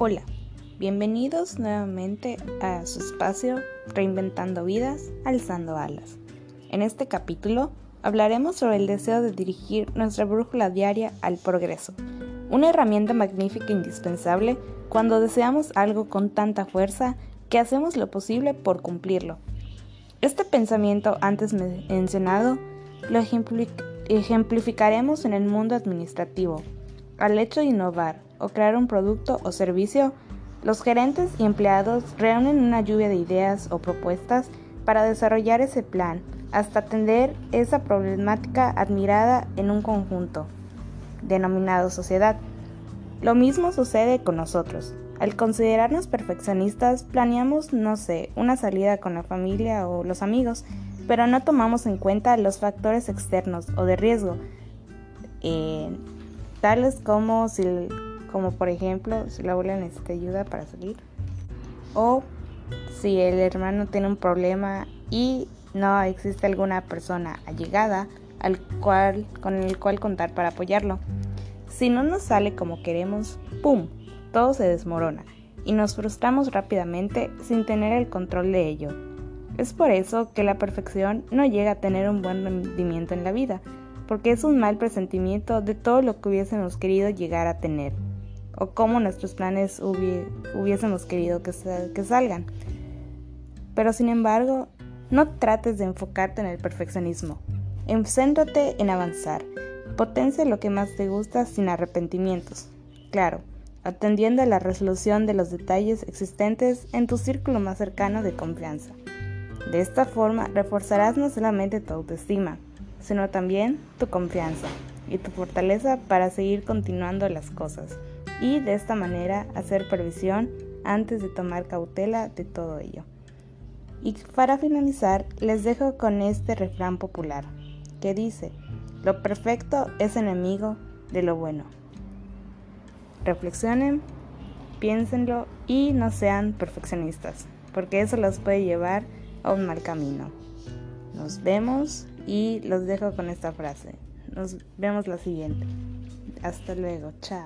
Hola, bienvenidos nuevamente a su espacio Reinventando vidas, alzando alas. En este capítulo hablaremos sobre el deseo de dirigir nuestra brújula diaria al progreso, una herramienta magnífica e indispensable cuando deseamos algo con tanta fuerza que hacemos lo posible por cumplirlo. Este pensamiento antes mencionado lo ejemplificaremos en el mundo administrativo, al hecho de innovar o crear un producto o servicio, los gerentes y empleados reúnen una lluvia de ideas o propuestas para desarrollar ese plan hasta atender esa problemática admirada en un conjunto, denominado sociedad. Lo mismo sucede con nosotros. Al considerarnos perfeccionistas, planeamos, no sé, una salida con la familia o los amigos, pero no tomamos en cuenta los factores externos o de riesgo, eh, tales como, si, como por ejemplo si la abuela necesita ayuda para salir o si el hermano tiene un problema y no existe alguna persona allegada al cual, con el cual contar para apoyarlo. Si no nos sale como queremos, ¡pum! Todo se desmorona y nos frustramos rápidamente sin tener el control de ello. Es por eso que la perfección no llega a tener un buen rendimiento en la vida, porque es un mal presentimiento de todo lo que hubiésemos querido llegar a tener, o cómo nuestros planes hubiésemos querido que, que salgan. Pero sin embargo, no trates de enfocarte en el perfeccionismo. Céntrate en avanzar. Potencia lo que más te gusta sin arrepentimientos. Claro, atendiendo a la resolución de los detalles existentes en tu círculo más cercano de confianza. De esta forma reforzarás no solamente tu autoestima, sino también tu confianza y tu fortaleza para seguir continuando las cosas y de esta manera hacer previsión antes de tomar cautela de todo ello. Y para finalizar, les dejo con este refrán popular que dice, lo perfecto es enemigo de lo bueno. Reflexionen, piénsenlo y no sean perfeccionistas, porque eso los puede llevar a un mal camino. Nos vemos y los dejo con esta frase. Nos vemos la siguiente. Hasta luego. Chao.